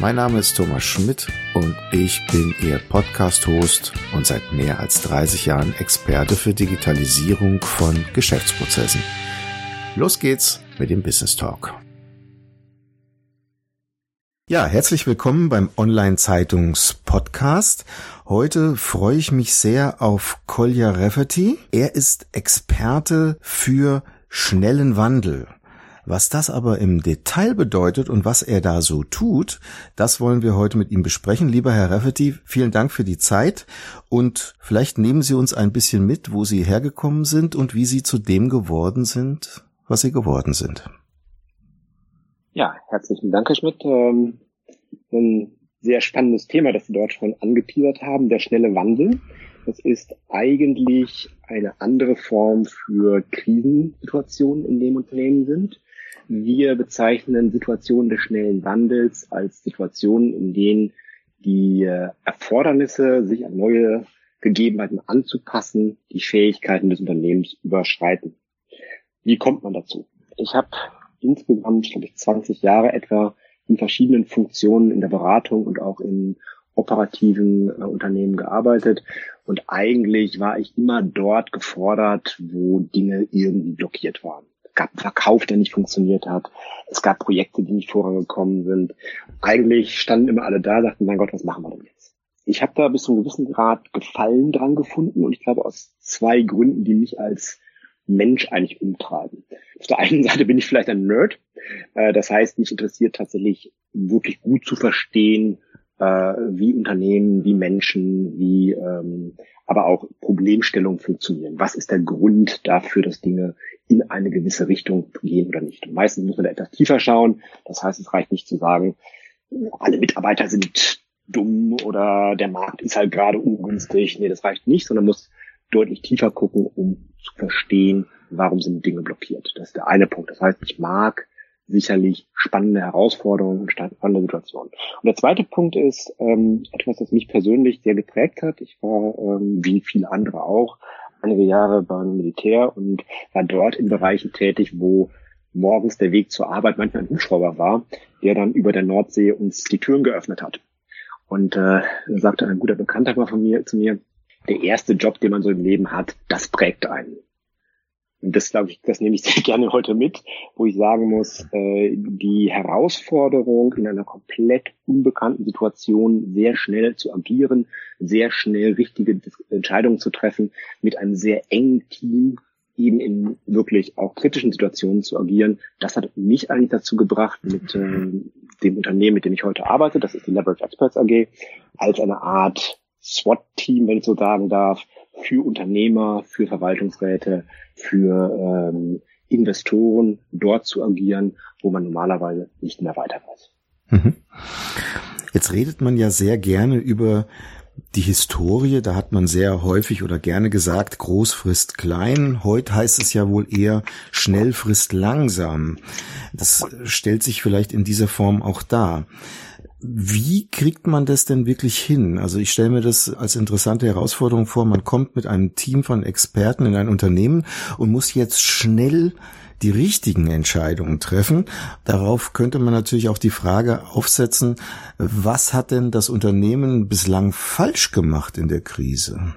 Mein Name ist Thomas Schmidt und ich bin Ihr Podcast-Host und seit mehr als 30 Jahren Experte für Digitalisierung von Geschäftsprozessen. Los geht's mit dem Business Talk. Ja, herzlich willkommen beim Online-Zeitungs-Podcast. Heute freue ich mich sehr auf Kolja Rafferty. Er ist Experte für schnellen Wandel. Was das aber im Detail bedeutet und was er da so tut, das wollen wir heute mit ihm besprechen. Lieber Herr Rafferty, vielen Dank für die Zeit und vielleicht nehmen Sie uns ein bisschen mit, wo Sie hergekommen sind und wie Sie zu dem geworden sind, was Sie geworden sind. Ja, herzlichen Dank, Herr Schmidt. Ähm, ein sehr spannendes Thema, das Sie dort schon angeteasert haben, der schnelle Wandel. Das ist eigentlich eine andere Form für Krisensituationen in dem Unternehmen sind. Wir bezeichnen Situationen des schnellen Wandels als Situationen, in denen die äh, Erfordernisse, sich an neue Gegebenheiten anzupassen, die Fähigkeiten des Unternehmens überschreiten. Wie kommt man dazu? Ich habe insgesamt, glaube ich, 20 Jahre etwa in verschiedenen Funktionen in der Beratung und auch in operativen äh, Unternehmen gearbeitet. Und eigentlich war ich immer dort gefordert, wo Dinge irgendwie blockiert waren gab einen Verkauf, der nicht funktioniert hat. Es gab Projekte, die nicht vorangekommen sind. Eigentlich standen immer alle da, sagten, mein Gott, was machen wir denn jetzt? Ich habe da bis zu einem gewissen Grad Gefallen dran gefunden und ich glaube aus zwei Gründen, die mich als Mensch eigentlich umtreiben. Auf der einen Seite bin ich vielleicht ein Nerd. Äh, das heißt, mich interessiert tatsächlich wirklich gut zu verstehen, äh, wie Unternehmen, wie Menschen, wie ähm, aber auch Problemstellungen funktionieren. Was ist der Grund dafür, dass Dinge in eine gewisse Richtung gehen oder nicht? Und meistens muss man da etwas tiefer schauen. Das heißt, es reicht nicht zu sagen, alle Mitarbeiter sind dumm oder der Markt ist halt gerade ungünstig. Nee, das reicht nicht, sondern muss deutlich tiefer gucken, um zu verstehen, warum sind Dinge blockiert. Das ist der eine Punkt. Das heißt, ich mag sicherlich spannende Herausforderungen und spannende Situationen. Und der zweite Punkt ist ähm, etwas, das mich persönlich sehr geprägt hat. Ich war, ähm, wie viele andere auch, einige Jahre beim Militär und war dort in Bereichen tätig, wo morgens der Weg zur Arbeit manchmal ein Hubschrauber war, der dann über der Nordsee uns die Türen geöffnet hat. Und äh, sagte ein guter Bekannter mal von mir zu mir, der erste Job, den man so im Leben hat, das prägt einen. Das glaube ich, das nehme ich sehr gerne heute mit, wo ich sagen muss, äh, die Herausforderung in einer komplett unbekannten Situation sehr schnell zu agieren, sehr schnell richtige Entscheidungen zu treffen, mit einem sehr engen Team eben in wirklich auch kritischen Situationen zu agieren. Das hat mich eigentlich dazu gebracht, mit äh, dem Unternehmen, mit dem ich heute arbeite, das ist die Leverage Experts AG, als eine Art SWAT-Team, wenn ich so sagen darf, für Unternehmer, für Verwaltungsräte, für ähm, Investoren dort zu agieren, wo man normalerweise nicht mehr weiter weiß. Mhm. Jetzt redet man ja sehr gerne über die Historie, da hat man sehr häufig oder gerne gesagt, groß frisst klein. Heute heißt es ja wohl eher schnell frisst langsam. Das stellt sich vielleicht in dieser Form auch dar. Wie kriegt man das denn wirklich hin? Also ich stelle mir das als interessante Herausforderung vor. Man kommt mit einem Team von Experten in ein Unternehmen und muss jetzt schnell die richtigen Entscheidungen treffen. Darauf könnte man natürlich auch die Frage aufsetzen, was hat denn das Unternehmen bislang falsch gemacht in der Krise?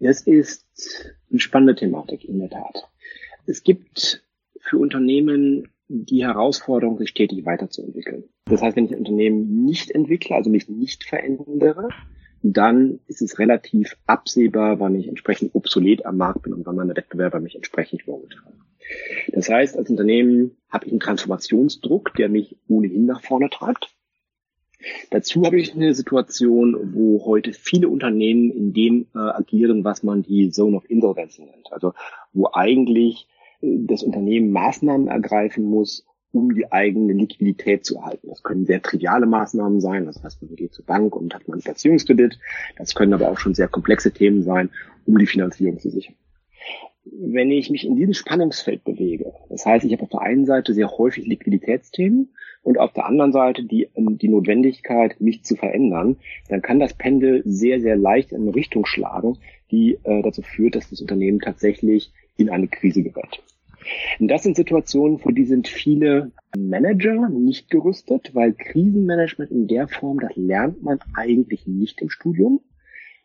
Es ist eine spannende Thematik in der Tat. Es gibt für Unternehmen die Herausforderung, sich stetig weiterzuentwickeln. Das heißt, wenn ich ein Unternehmen nicht entwickle, also mich nicht verändere, dann ist es relativ absehbar, wann ich entsprechend obsolet am Markt bin und wann meine Wettbewerber mich entsprechend vorgetragen. Das heißt, als Unternehmen habe ich einen Transformationsdruck, der mich ohnehin nach vorne treibt. Dazu habe ich eine Situation, wo heute viele Unternehmen in dem äh, agieren, was man die Zone of Insolvency nennt. Also wo eigentlich das Unternehmen Maßnahmen ergreifen muss, um die eigene Liquidität zu erhalten. Das können sehr triviale Maßnahmen sein, das heißt, man geht zur Bank und hat einen Platzierungskredit. Das können aber auch schon sehr komplexe Themen sein, um die Finanzierung zu sichern. Wenn ich mich in diesem Spannungsfeld bewege, das heißt, ich habe auf der einen Seite sehr häufig Liquiditätsthemen und auf der anderen Seite die, die Notwendigkeit, mich zu verändern, dann kann das Pendel sehr, sehr leicht in eine Richtung schlagen, die äh, dazu führt, dass das Unternehmen tatsächlich in eine Krise gerät. Und das sind Situationen, für die sind viele Manager nicht gerüstet, weil Krisenmanagement in der Form, das lernt man eigentlich nicht im Studium.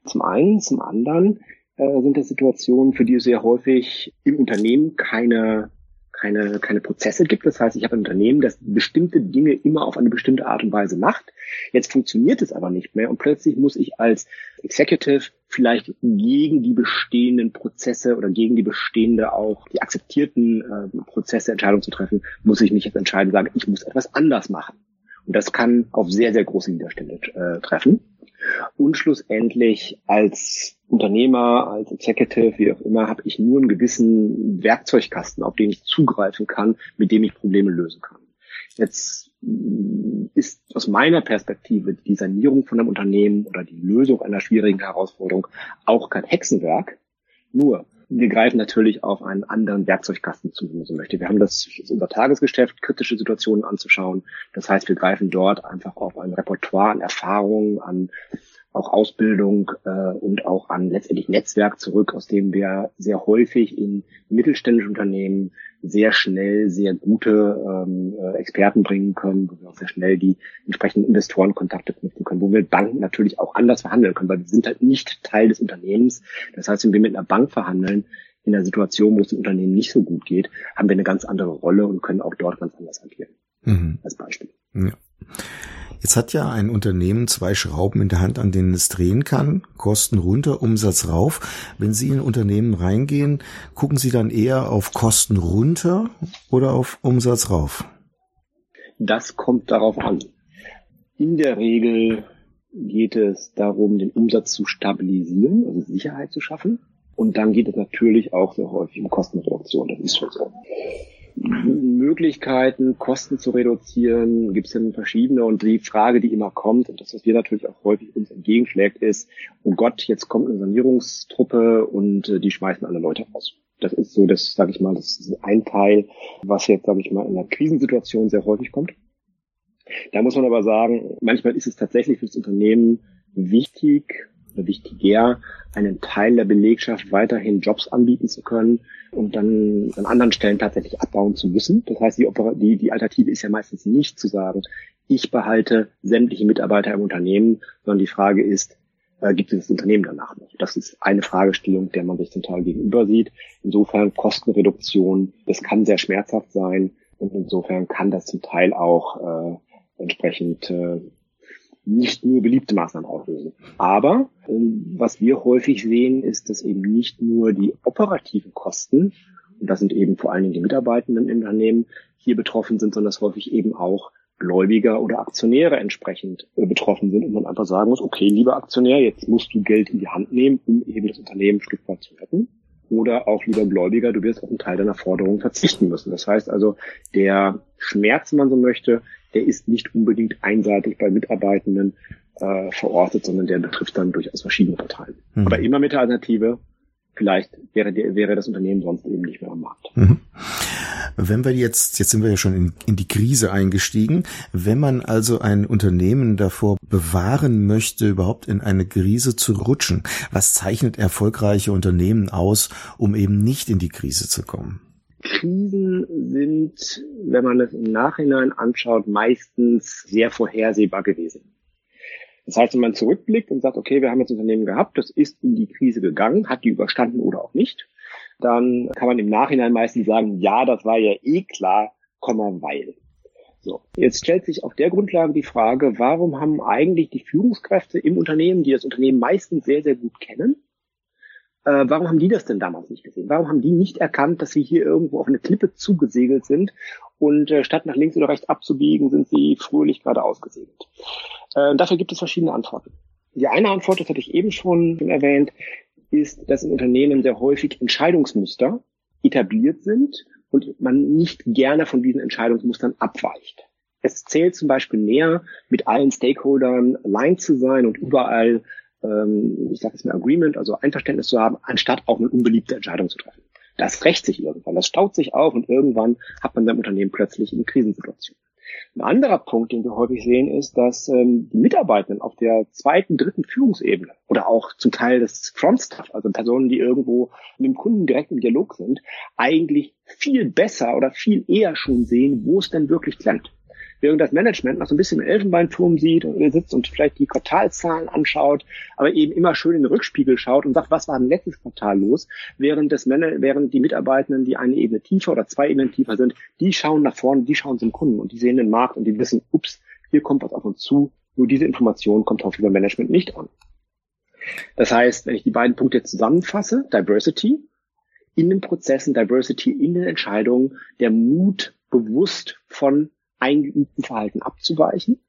Zum einen, zum anderen äh, sind das Situationen, für die es sehr häufig im Unternehmen keine keine, keine Prozesse gibt. Das heißt, ich habe ein Unternehmen, das bestimmte Dinge immer auf eine bestimmte Art und Weise macht. Jetzt funktioniert es aber nicht mehr und plötzlich muss ich als Executive vielleicht gegen die bestehenden Prozesse oder gegen die bestehende auch die akzeptierten äh, Prozesse Entscheidungen zu treffen, muss ich mich jetzt entscheiden, sagen, ich muss etwas anders machen. Und das kann auf sehr, sehr große Widerstände äh, treffen. Und schlussendlich als Unternehmer, als Executive, wie auch immer, habe ich nur einen gewissen Werkzeugkasten, auf den ich zugreifen kann, mit dem ich Probleme lösen kann. Jetzt mm, ist aus meiner Perspektive die Sanierung von einem Unternehmen oder die Lösung einer schwierigen Herausforderung auch kein Hexenwerk. Nur, wir greifen natürlich auf einen anderen Werkzeugkasten zu, wenn man so möchte. Wir haben das ist unser Tagesgeschäft, kritische Situationen anzuschauen. Das heißt, wir greifen dort einfach auf ein Repertoire an Erfahrungen, an auch Ausbildung äh, und auch an letztendlich Netzwerk zurück, aus dem wir sehr häufig in mittelständische Unternehmen sehr schnell sehr gute ähm, äh, Experten bringen können, wo wir auch sehr schnell die entsprechenden Investorenkontakte knüpfen können, wo wir mit Banken natürlich auch anders verhandeln können, weil wir sind halt nicht Teil des Unternehmens. Das heißt, wenn wir mit einer Bank verhandeln, in der Situation, wo es dem Unternehmen nicht so gut geht, haben wir eine ganz andere Rolle und können auch dort ganz anders agieren. Mhm. Als Beispiel. Ja. Jetzt hat ja ein Unternehmen zwei Schrauben in der Hand, an denen es drehen kann. Kosten runter, Umsatz rauf. Wenn Sie in ein Unternehmen reingehen, gucken Sie dann eher auf Kosten runter oder auf Umsatz rauf? Das kommt darauf an. In der Regel geht es darum, den Umsatz zu stabilisieren, also Sicherheit zu schaffen. Und dann geht es natürlich auch sehr häufig um Kostenreduktion. Das ist schon so. Möglichkeiten, Kosten zu reduzieren, gibt es ja verschiedene. Und die Frage, die immer kommt, und das, was wir natürlich auch häufig uns entgegenschlägt, ist, oh Gott, jetzt kommt eine Sanierungstruppe und äh, die schmeißen alle Leute raus. Das ist so, das sage ich mal, das ist ein Teil, was jetzt, sage ich mal, in einer Krisensituation sehr häufig kommt. Da muss man aber sagen, manchmal ist es tatsächlich für das Unternehmen wichtig, wichtiger, einen Teil der Belegschaft weiterhin Jobs anbieten zu können und dann an anderen Stellen tatsächlich abbauen zu müssen. Das heißt, die, die, die Alternative ist ja meistens nicht zu sagen, ich behalte sämtliche Mitarbeiter im Unternehmen, sondern die Frage ist, äh, gibt es das Unternehmen danach noch? Das ist eine Fragestellung, der man sich zum Teil gegenüber sieht. Insofern Kostenreduktion, das kann sehr schmerzhaft sein und insofern kann das zum Teil auch äh, entsprechend äh, nicht nur beliebte Maßnahmen auslösen. Aber ähm, was wir häufig sehen, ist, dass eben nicht nur die operativen Kosten, und das sind eben vor allen Dingen die Mitarbeitenden im Unternehmen, hier betroffen sind, sondern dass häufig eben auch Gläubiger oder Aktionäre entsprechend äh, betroffen sind und man einfach sagen muss, okay, lieber Aktionär, jetzt musst du Geld in die Hand nehmen, um eben das Unternehmen ein Stück weit zu retten. Oder auch lieber Gläubiger, du wirst auf einen Teil deiner Forderungen verzichten müssen. Das heißt also, der Schmerz, wenn man so möchte, der ist nicht unbedingt einseitig bei Mitarbeitenden äh, verortet, sondern der betrifft dann durchaus verschiedene Parteien. Mhm. Aber immer mit der Alternative, vielleicht wäre, der, wäre das Unternehmen sonst eben nicht mehr am Markt. Mhm. Wenn wir jetzt, jetzt sind wir ja schon in, in die Krise eingestiegen, wenn man also ein Unternehmen davor bewahren möchte, überhaupt in eine Krise zu rutschen, was zeichnet erfolgreiche Unternehmen aus, um eben nicht in die Krise zu kommen? Krisen sind, wenn man es im Nachhinein anschaut, meistens sehr vorhersehbar gewesen. Das heißt, wenn man zurückblickt und sagt, okay, wir haben jetzt ein Unternehmen gehabt, das ist in die Krise gegangen, hat die überstanden oder auch nicht, dann kann man im Nachhinein meistens sagen, ja, das war ja eh klar, Komma, weil. So. Jetzt stellt sich auf der Grundlage die Frage, warum haben eigentlich die Führungskräfte im Unternehmen, die das Unternehmen meistens sehr, sehr gut kennen, äh, warum haben die das denn damals nicht gesehen? Warum haben die nicht erkannt, dass sie hier irgendwo auf eine Klippe zugesegelt sind und äh, statt nach links oder rechts abzubiegen, sind sie fröhlich geradeaus gesegelt? Äh, dafür gibt es verschiedene Antworten. Die eine Antwort, das hatte ich eben schon erwähnt, ist, dass in Unternehmen sehr häufig Entscheidungsmuster etabliert sind und man nicht gerne von diesen Entscheidungsmustern abweicht. Es zählt zum Beispiel mehr, mit allen Stakeholdern aligned zu sein und überall, ähm, ich sage jetzt mal Agreement, also Einverständnis zu haben, anstatt auch eine unbeliebte Entscheidung zu treffen. Das rächt sich irgendwann, das staut sich auf und irgendwann hat man sein Unternehmen plötzlich in Krisensituationen. Ein anderer Punkt, den wir häufig sehen, ist, dass ähm, die Mitarbeitenden auf der zweiten, dritten Führungsebene oder auch zum Teil das Frontstaff, also Personen, die irgendwo mit dem Kunden direkt im Dialog sind, eigentlich viel besser oder viel eher schon sehen, wo es denn wirklich klemmt während das Management noch so ein bisschen im Elfenbeinturm sieht und sitzt und vielleicht die Quartalzahlen anschaut, aber eben immer schön in den Rückspiegel schaut und sagt, was war denn letztes Quartal los, während das Man während die Mitarbeitenden, die eine Ebene tiefer oder zwei Ebenen tiefer sind, die schauen nach vorne, die schauen zum Kunden und die sehen den Markt und die wissen, ups, hier kommt was auf uns zu, nur diese Information kommt auf über Management nicht an. Das heißt, wenn ich die beiden Punkte zusammenfasse, Diversity, in den Prozessen, Diversity in den Entscheidungen, der Mut, bewusst von eingeübten Verhalten abzuweichen.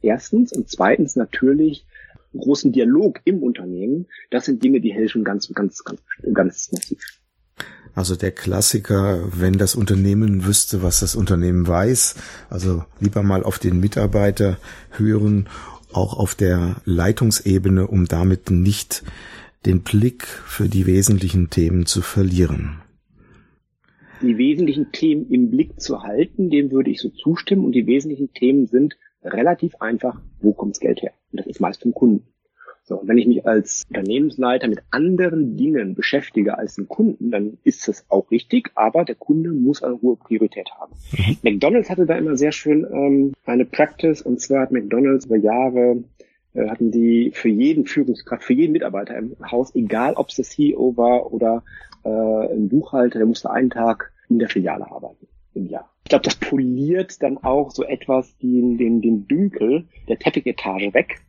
Erstens. Und zweitens natürlich großen Dialog im Unternehmen. Das sind Dinge, die helfen ganz, ganz, ganz, ganz massiv. Also der Klassiker, wenn das Unternehmen wüsste, was das Unternehmen weiß, also lieber mal auf den Mitarbeiter hören, auch auf der Leitungsebene, um damit nicht den Blick für die wesentlichen Themen zu verlieren die wesentlichen Themen im Blick zu halten, dem würde ich so zustimmen. Und die wesentlichen Themen sind relativ einfach, wo kommt das Geld her? Und das ist meist vom Kunden. So, und wenn ich mich als Unternehmensleiter mit anderen Dingen beschäftige als den Kunden, dann ist das auch richtig, aber der Kunde muss eine hohe Priorität haben. Mhm. McDonalds hatte da immer sehr schön ähm, eine Practice, und zwar hat McDonalds über Jahre hatten die für jeden Führungskraft, für jeden Mitarbeiter im Haus, egal ob es der CEO war oder äh, ein Buchhalter, der musste einen Tag in der Filiale arbeiten im Jahr. Ich glaube, das poliert dann auch so etwas den, den, den Dünkel der Teppichetage weg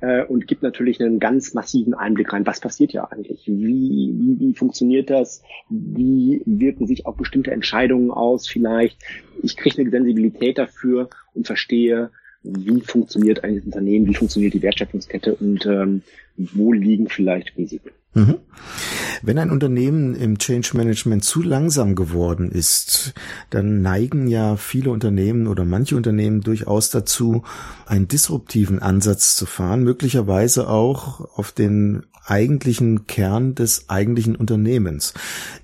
äh, und gibt natürlich einen ganz massiven Einblick rein. Was passiert ja eigentlich? Wie, wie, wie funktioniert das? Wie wirken sich auch bestimmte Entscheidungen aus? Vielleicht ich kriege eine Sensibilität dafür und verstehe, wie funktioniert ein Unternehmen, wie funktioniert die Wertschöpfungskette und ähm, wo liegen vielleicht Risiken. Mhm. Wenn ein Unternehmen im Change Management zu langsam geworden ist, dann neigen ja viele Unternehmen oder manche Unternehmen durchaus dazu, einen disruptiven Ansatz zu fahren, möglicherweise auch auf den eigentlichen Kern des eigentlichen Unternehmens.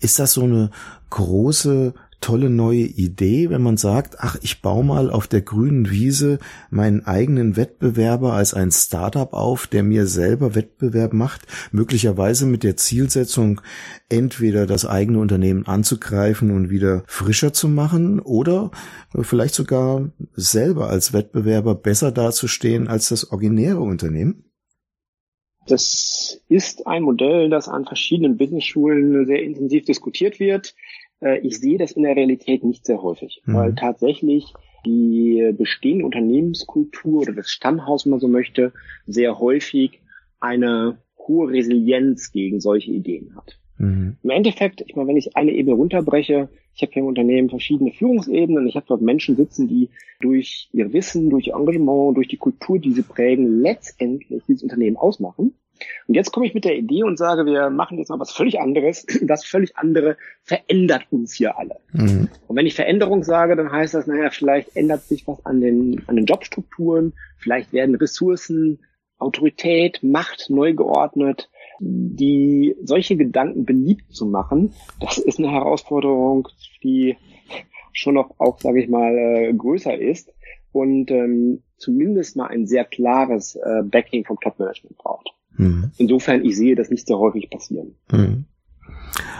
Ist das so eine große tolle neue Idee, wenn man sagt, ach, ich baue mal auf der grünen Wiese meinen eigenen Wettbewerber als ein Startup auf, der mir selber Wettbewerb macht, möglicherweise mit der Zielsetzung, entweder das eigene Unternehmen anzugreifen und wieder frischer zu machen oder vielleicht sogar selber als Wettbewerber besser dazustehen als das originäre Unternehmen? Das ist ein Modell, das an verschiedenen Business-Schulen sehr intensiv diskutiert wird. Äh, ich sehe das in der Realität nicht sehr häufig, mhm. weil tatsächlich die bestehende Unternehmenskultur oder das Stammhaus, wenn man so möchte, sehr häufig eine hohe Resilienz gegen solche Ideen hat. Mhm. Im Endeffekt, ich meine, wenn ich eine Ebene runterbreche, ich habe hier im Unternehmen verschiedene Führungsebenen, ich habe dort Menschen sitzen, die durch ihr Wissen, durch ihr Engagement, durch die Kultur, die sie prägen, letztendlich dieses Unternehmen ausmachen. Und jetzt komme ich mit der Idee und sage, wir machen jetzt mal was völlig anderes. Das völlig andere verändert uns hier alle. Mhm. Und wenn ich Veränderung sage, dann heißt das, naja, vielleicht ändert sich was an den, an den Jobstrukturen, vielleicht werden Ressourcen, Autorität, Macht neu geordnet. Die solche Gedanken beliebt zu machen, das ist eine Herausforderung, die schon noch auch, sage ich mal, äh, größer ist und ähm, zumindest mal ein sehr klares äh, Backing vom Top-Management braucht. Mhm. Insofern, ich sehe das nicht so häufig passieren. Mhm.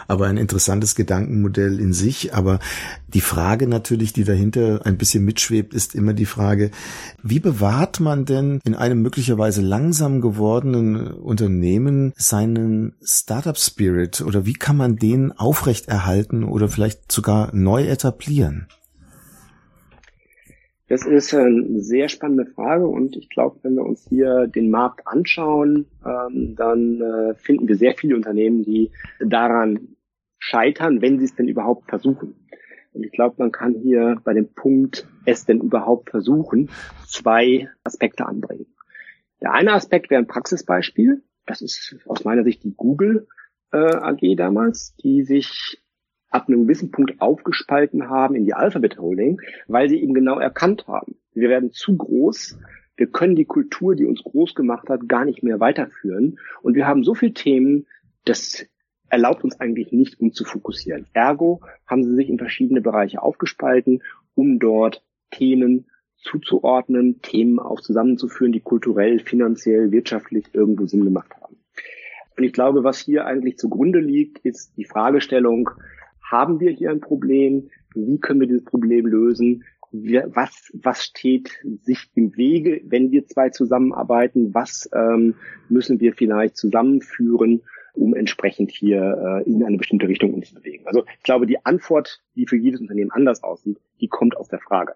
Aber ein interessantes Gedankenmodell in sich. Aber die Frage natürlich, die dahinter ein bisschen mitschwebt, ist immer die Frage, wie bewahrt man denn in einem möglicherweise langsam gewordenen Unternehmen seinen Startup Spirit oder wie kann man den aufrechterhalten oder vielleicht sogar neu etablieren? Das ist eine sehr spannende Frage und ich glaube, wenn wir uns hier den Markt anschauen, ähm, dann äh, finden wir sehr viele Unternehmen, die daran scheitern, wenn sie es denn überhaupt versuchen. Und ich glaube, man kann hier bei dem Punkt es denn überhaupt versuchen, zwei Aspekte anbringen. Der eine Aspekt wäre ein Praxisbeispiel. Das ist aus meiner Sicht die Google äh, AG damals, die sich ab einem gewissen Punkt aufgespalten haben in die Alphabet Holding, weil sie eben genau erkannt haben, wir werden zu groß, wir können die Kultur, die uns groß gemacht hat, gar nicht mehr weiterführen und wir haben so viele Themen, das erlaubt uns eigentlich nicht, uns zu fokussieren. Ergo haben sie sich in verschiedene Bereiche aufgespalten, um dort Themen zuzuordnen, Themen auch zusammenzuführen, die kulturell, finanziell, wirtschaftlich irgendwo Sinn gemacht haben. Und ich glaube, was hier eigentlich zugrunde liegt, ist die Fragestellung, haben wir hier ein Problem? Wie können wir dieses Problem lösen? was, was steht sich im Wege, wenn wir zwei zusammenarbeiten? Was ähm, müssen wir vielleicht zusammenführen, um entsprechend hier äh, in eine bestimmte Richtung uns zu bewegen? Also ich glaube, die Antwort, die für jedes Unternehmen anders aussieht, die kommt aus der Frage.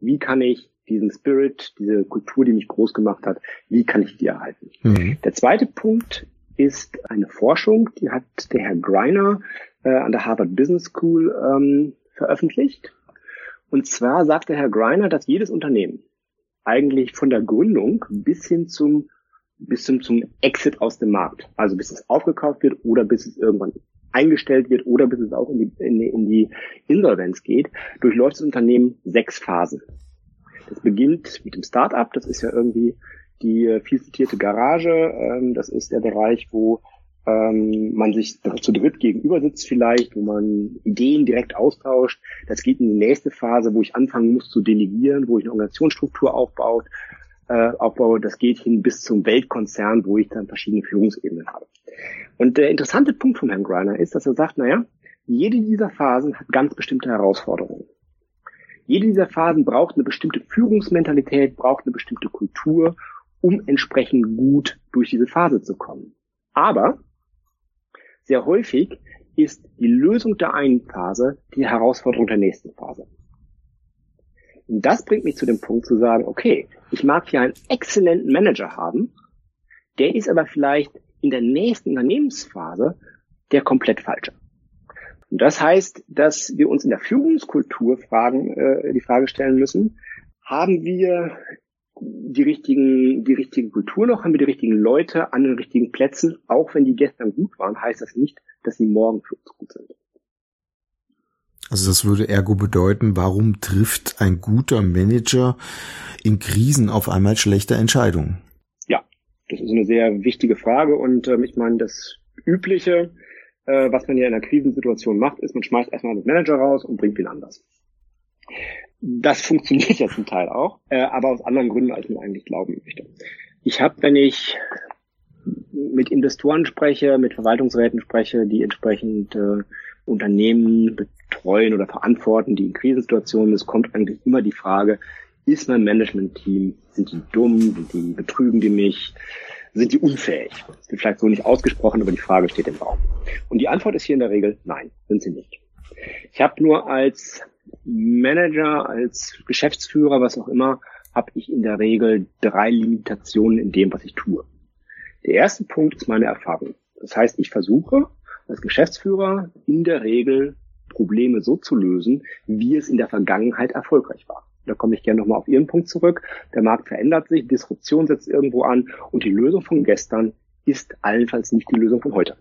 Wie kann ich diesen Spirit, diese Kultur, die mich groß gemacht hat, wie kann ich die erhalten? Mhm. Der zweite Punkt ist eine Forschung, die hat der Herr Greiner äh, an der Harvard Business School ähm, veröffentlicht. Und zwar sagt der Herr Greiner, dass jedes Unternehmen eigentlich von der Gründung bis hin zum bis zum, zum Exit aus dem Markt, also bis es aufgekauft wird oder bis es irgendwann eingestellt wird oder bis es auch in die, in die, in die Insolvenz geht, durchläuft das Unternehmen sechs Phasen. Das beginnt mit dem Startup, das ist ja irgendwie die äh, viel zitierte Garage, ähm, das ist der Bereich, wo ähm, man sich zu dritt gegenüber sitzt vielleicht, wo man Ideen direkt austauscht. Das geht in die nächste Phase, wo ich anfangen muss zu delegieren, wo ich eine Organisationsstruktur aufbaut, äh, aufbaue. Das geht hin bis zum Weltkonzern, wo ich dann verschiedene Führungsebenen habe. Und der interessante Punkt von Herrn Greiner ist, dass er sagt, naja, jede dieser Phasen hat ganz bestimmte Herausforderungen. Jede dieser Phasen braucht eine bestimmte Führungsmentalität, braucht eine bestimmte Kultur, um entsprechend gut durch diese Phase zu kommen. Aber sehr häufig ist die Lösung der einen Phase die Herausforderung der nächsten Phase. Und das bringt mich zu dem Punkt zu sagen, okay, ich mag hier einen exzellenten Manager haben, der ist aber vielleicht in der nächsten Unternehmensphase der komplett falsche. Und das heißt, dass wir uns in der Führungskultur fragen, äh, die Frage stellen müssen, haben wir die richtigen, die richtige Kultur noch, haben wir die richtigen Leute an den richtigen Plätzen, auch wenn die gestern gut waren, heißt das nicht, dass sie morgen für uns gut sind. Also das würde ergo bedeuten, warum trifft ein guter Manager in Krisen auf einmal schlechte Entscheidungen? Das ist eine sehr wichtige Frage und ähm, ich meine, das Übliche, äh, was man ja in einer Krisensituation macht, ist, man schmeißt erstmal den Manager raus und bringt ihn anders. Das funktioniert ja zum Teil auch, äh, aber aus anderen Gründen, als man eigentlich glauben möchte. Ich habe, wenn ich mit Investoren spreche, mit Verwaltungsräten spreche, die entsprechend äh, Unternehmen betreuen oder verantworten, die in Krisensituationen, es kommt eigentlich immer die Frage, ist mein Management-Team, sind die dumm, sind die betrügen die mich, sind die unfähig? Das ist vielleicht so nicht ausgesprochen, aber die Frage steht im Raum. Und die Antwort ist hier in der Regel nein, sind sie nicht. Ich habe nur als Manager, als Geschäftsführer, was auch immer, habe ich in der Regel drei Limitationen in dem, was ich tue. Der erste Punkt ist meine Erfahrung. Das heißt, ich versuche als Geschäftsführer in der Regel Probleme so zu lösen, wie es in der Vergangenheit erfolgreich war da komme ich gerne nochmal auf Ihren Punkt zurück, der Markt verändert sich, Disruption setzt irgendwo an und die Lösung von gestern ist allenfalls nicht die Lösung von heute.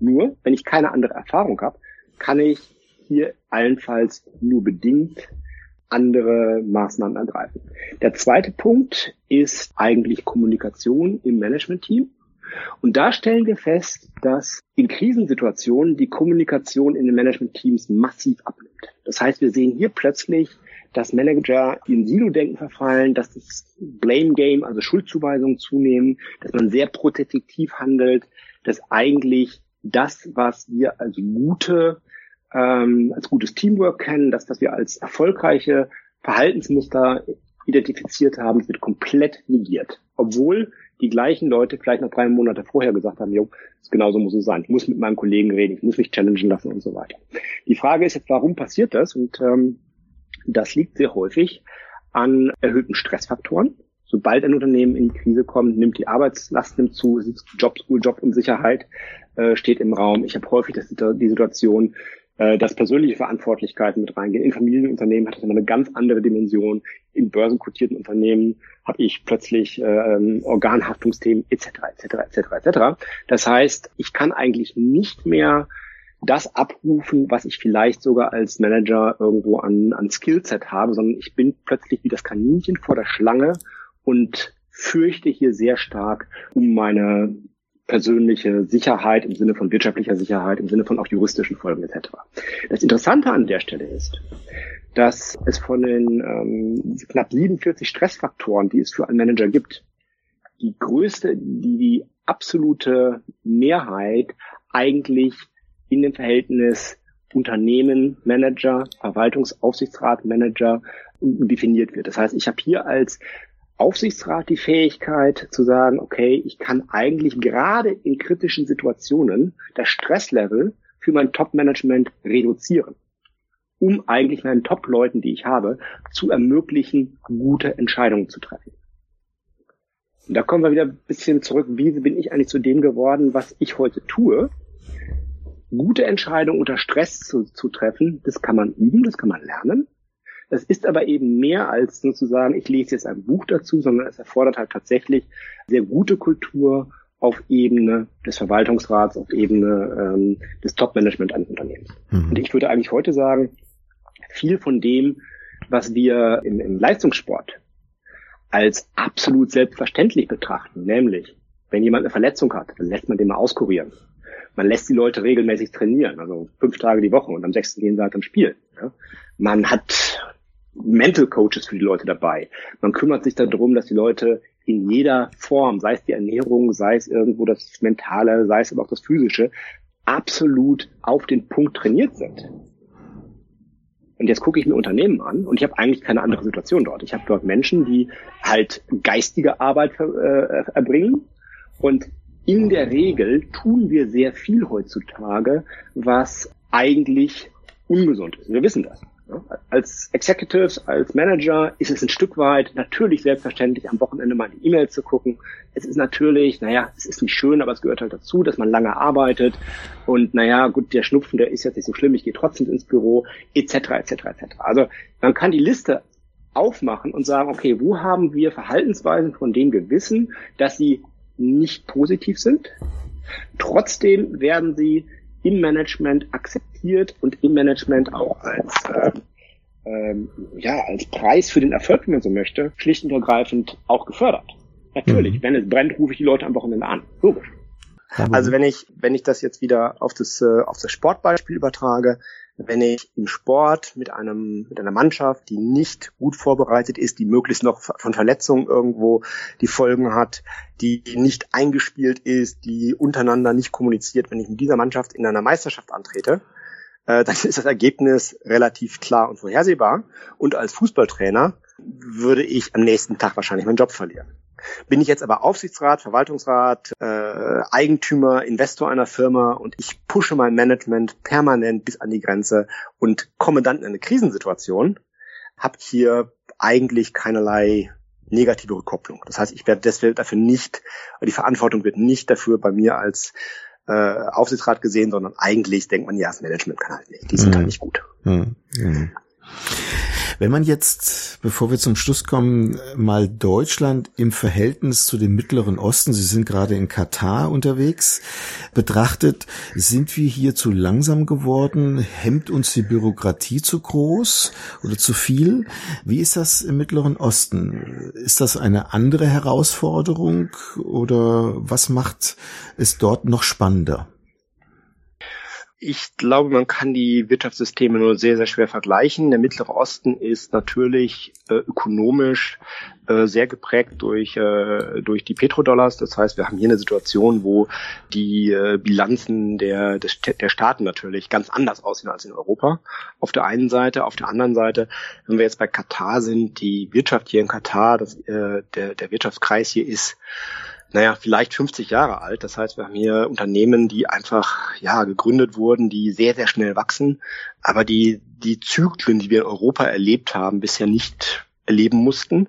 Nur, wenn ich keine andere Erfahrung habe, kann ich hier allenfalls nur bedingt andere Maßnahmen ergreifen. Der zweite Punkt ist eigentlich Kommunikation im Management-Team. Und da stellen wir fest, dass in Krisensituationen die Kommunikation in den Management-Teams massiv abnimmt. Das heißt, wir sehen hier plötzlich dass Manager in Silo-Denken verfallen, dass das Blame Game, also Schuldzuweisungen zunehmen, dass man sehr protektiv handelt, dass eigentlich das, was wir als gute, ähm, als gutes Teamwork kennen, das, was wir als erfolgreiche Verhaltensmuster identifiziert haben, wird komplett negiert. Obwohl die gleichen Leute vielleicht noch drei Monate vorher gesagt haben, jo, genauso muss es sein. Ich muss mit meinem Kollegen reden, ich muss mich challengen lassen und so weiter. Die Frage ist jetzt, warum passiert das? Und ähm, das liegt sehr häufig an erhöhten Stressfaktoren. Sobald ein Unternehmen in die Krise kommt, nimmt die Arbeitslast nimmt zu, Jobschool, Jobunsicherheit äh, steht im Raum. Ich habe häufig das, die Situation, äh, dass persönliche Verantwortlichkeiten mit reingehen. In Familienunternehmen hat das immer eine ganz andere Dimension. In börsenkotierten Unternehmen habe ich plötzlich ähm, Organhaftungsthemen etc. etc. etc. etc. Das heißt, ich kann eigentlich nicht mehr das abrufen, was ich vielleicht sogar als Manager irgendwo an, an Skillset habe, sondern ich bin plötzlich wie das Kaninchen vor der Schlange und fürchte hier sehr stark um meine persönliche Sicherheit im Sinne von wirtschaftlicher Sicherheit, im Sinne von auch juristischen Folgen etc. Das Interessante an der Stelle ist, dass es von den ähm, knapp 47 Stressfaktoren, die es für einen Manager gibt, die größte, die, die absolute Mehrheit eigentlich in dem Verhältnis Unternehmen, Manager, Verwaltungsaufsichtsrat, Manager definiert wird. Das heißt, ich habe hier als Aufsichtsrat die Fähigkeit zu sagen, okay, ich kann eigentlich gerade in kritischen Situationen das Stresslevel für mein Top-Management reduzieren, um eigentlich meinen Top-Leuten, die ich habe, zu ermöglichen, gute Entscheidungen zu treffen. Und da kommen wir wieder ein bisschen zurück, wie bin ich eigentlich zu dem geworden, was ich heute tue. Gute Entscheidungen unter Stress zu, zu treffen, das kann man üben, das kann man lernen. Das ist aber eben mehr als nur zu sagen, ich lese jetzt ein Buch dazu, sondern es erfordert halt tatsächlich sehr gute Kultur auf Ebene des Verwaltungsrats, auf Ebene ähm, des Top-Management eines Unternehmens. Mhm. Und ich würde eigentlich heute sagen, viel von dem, was wir im, im Leistungssport als absolut selbstverständlich betrachten, nämlich wenn jemand eine Verletzung hat, dann lässt man den mal auskurieren. Man lässt die Leute regelmäßig trainieren, also fünf Tage die Woche und am sechsten gehen sie halt am Spiel. Ja. Man hat Mental Coaches für die Leute dabei. Man kümmert sich darum, dass die Leute in jeder Form, sei es die Ernährung, sei es irgendwo das Mentale, sei es aber auch das Physische, absolut auf den Punkt trainiert sind. Und jetzt gucke ich mir Unternehmen an und ich habe eigentlich keine andere Situation dort. Ich habe dort Menschen, die halt geistige Arbeit äh, erbringen und in der Regel tun wir sehr viel heutzutage, was eigentlich ungesund ist. Wir wissen das. Als Executives, als Manager ist es ein Stück weit natürlich selbstverständlich, am Wochenende mal die E-Mail zu gucken. Es ist natürlich, naja, es ist nicht schön, aber es gehört halt dazu, dass man lange arbeitet. Und naja, gut, der Schnupfen, der ist jetzt nicht so schlimm, ich gehe trotzdem ins Büro, etc., etc., etc. Also man kann die Liste aufmachen und sagen, okay, wo haben wir Verhaltensweisen, von denen wir wissen, dass sie nicht positiv sind. Trotzdem werden sie im Management akzeptiert und im Management auch als äh, ähm, ja als Preis für den Erfolg, wenn man so möchte, schlicht und ergreifend auch gefördert. Natürlich, mhm. wenn es brennt, rufe ich die Leute am Wochenende an. Logisch. Also wenn ich wenn ich das jetzt wieder auf das äh, auf das Sportbeispiel übertrage, wenn ich im Sport mit einem mit einer Mannschaft, die nicht gut vorbereitet ist, die möglichst noch von Verletzungen irgendwo die Folgen hat, die nicht eingespielt ist, die untereinander nicht kommuniziert, wenn ich mit dieser Mannschaft in einer Meisterschaft antrete, äh, dann ist das Ergebnis relativ klar und vorhersehbar. Und als Fußballtrainer würde ich am nächsten Tag wahrscheinlich meinen Job verlieren. Bin ich jetzt aber Aufsichtsrat, Verwaltungsrat, äh, Eigentümer, Investor einer Firma und ich pushe mein Management permanent bis an die Grenze und komme dann in eine Krisensituation, habe hier eigentlich keinerlei negative Rückkopplung. Das heißt, ich werde deswegen dafür nicht, die Verantwortung wird nicht dafür bei mir als äh, Aufsichtsrat gesehen, sondern eigentlich denkt man, ja, das Management kann halt nicht. Die sind mhm. halt nicht gut. Mhm. Mhm. Wenn man jetzt, bevor wir zum Schluss kommen, mal Deutschland im Verhältnis zu dem Mittleren Osten, Sie sind gerade in Katar unterwegs, betrachtet, sind wir hier zu langsam geworden? Hemmt uns die Bürokratie zu groß oder zu viel? Wie ist das im Mittleren Osten? Ist das eine andere Herausforderung oder was macht es dort noch spannender? Ich glaube, man kann die Wirtschaftssysteme nur sehr, sehr schwer vergleichen. Der Mittlere Osten ist natürlich äh, ökonomisch äh, sehr geprägt durch, äh, durch die Petrodollars. Das heißt, wir haben hier eine Situation, wo die äh, Bilanzen der, des, der Staaten natürlich ganz anders aussehen als in Europa. Auf der einen Seite, auf der anderen Seite, wenn wir jetzt bei Katar sind, die Wirtschaft hier in Katar, das, äh, der, der Wirtschaftskreis hier ist naja, vielleicht 50 Jahre alt. Das heißt, wir haben hier Unternehmen, die einfach, ja, gegründet wurden, die sehr, sehr schnell wachsen, aber die, die Zyklen, die wir in Europa erlebt haben, bisher nicht erleben mussten.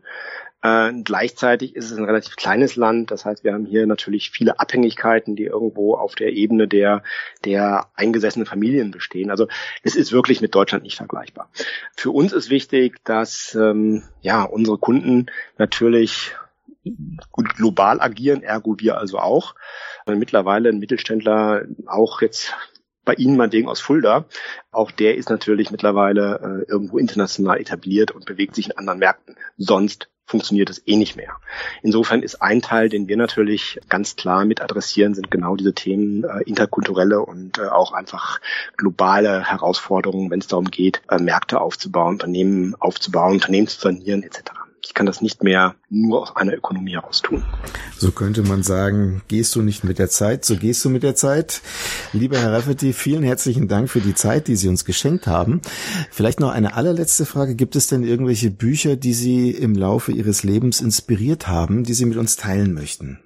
Äh, gleichzeitig ist es ein relativ kleines Land. Das heißt, wir haben hier natürlich viele Abhängigkeiten, die irgendwo auf der Ebene der, der eingesessenen Familien bestehen. Also es ist wirklich mit Deutschland nicht vergleichbar. Für uns ist wichtig, dass ähm, ja unsere Kunden natürlich global agieren, ergo wir also auch. Weil mittlerweile ein Mittelständler auch jetzt bei Ihnen meinetwegen aus Fulda, auch der ist natürlich mittlerweile äh, irgendwo international etabliert und bewegt sich in anderen Märkten. Sonst funktioniert es eh nicht mehr. Insofern ist ein Teil, den wir natürlich ganz klar mit adressieren, sind genau diese Themen äh, interkulturelle und äh, auch einfach globale Herausforderungen, wenn es darum geht, äh, Märkte aufzubauen, Unternehmen aufzubauen, Unternehmen zu sanieren etc. Ich kann das nicht mehr nur aus einer Ökonomie heraus tun. So könnte man sagen, gehst du nicht mit der Zeit, so gehst du mit der Zeit. Lieber Herr Rafferty, vielen herzlichen Dank für die Zeit, die Sie uns geschenkt haben. Vielleicht noch eine allerletzte Frage. Gibt es denn irgendwelche Bücher, die Sie im Laufe Ihres Lebens inspiriert haben, die Sie mit uns teilen möchten?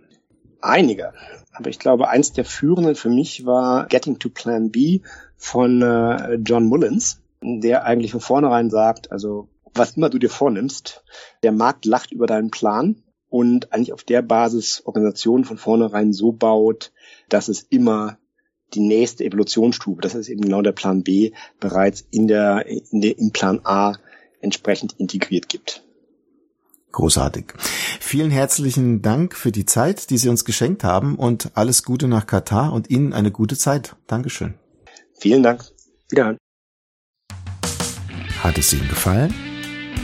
Einige. Aber ich glaube, eins der führenden für mich war Getting to Plan B von äh, John Mullins, der eigentlich von vornherein sagt, also was immer du dir vornimmst, der Markt lacht über deinen Plan und eigentlich auf der Basis Organisationen von vornherein so baut, dass es immer die nächste Evolutionsstufe, das ist eben genau der Plan B, bereits in der, in der, im Plan A entsprechend integriert gibt. Großartig. Vielen herzlichen Dank für die Zeit, die Sie uns geschenkt haben und alles Gute nach Katar und Ihnen eine gute Zeit. Dankeschön. Vielen Dank. Wiederhören. Hat es Ihnen gefallen?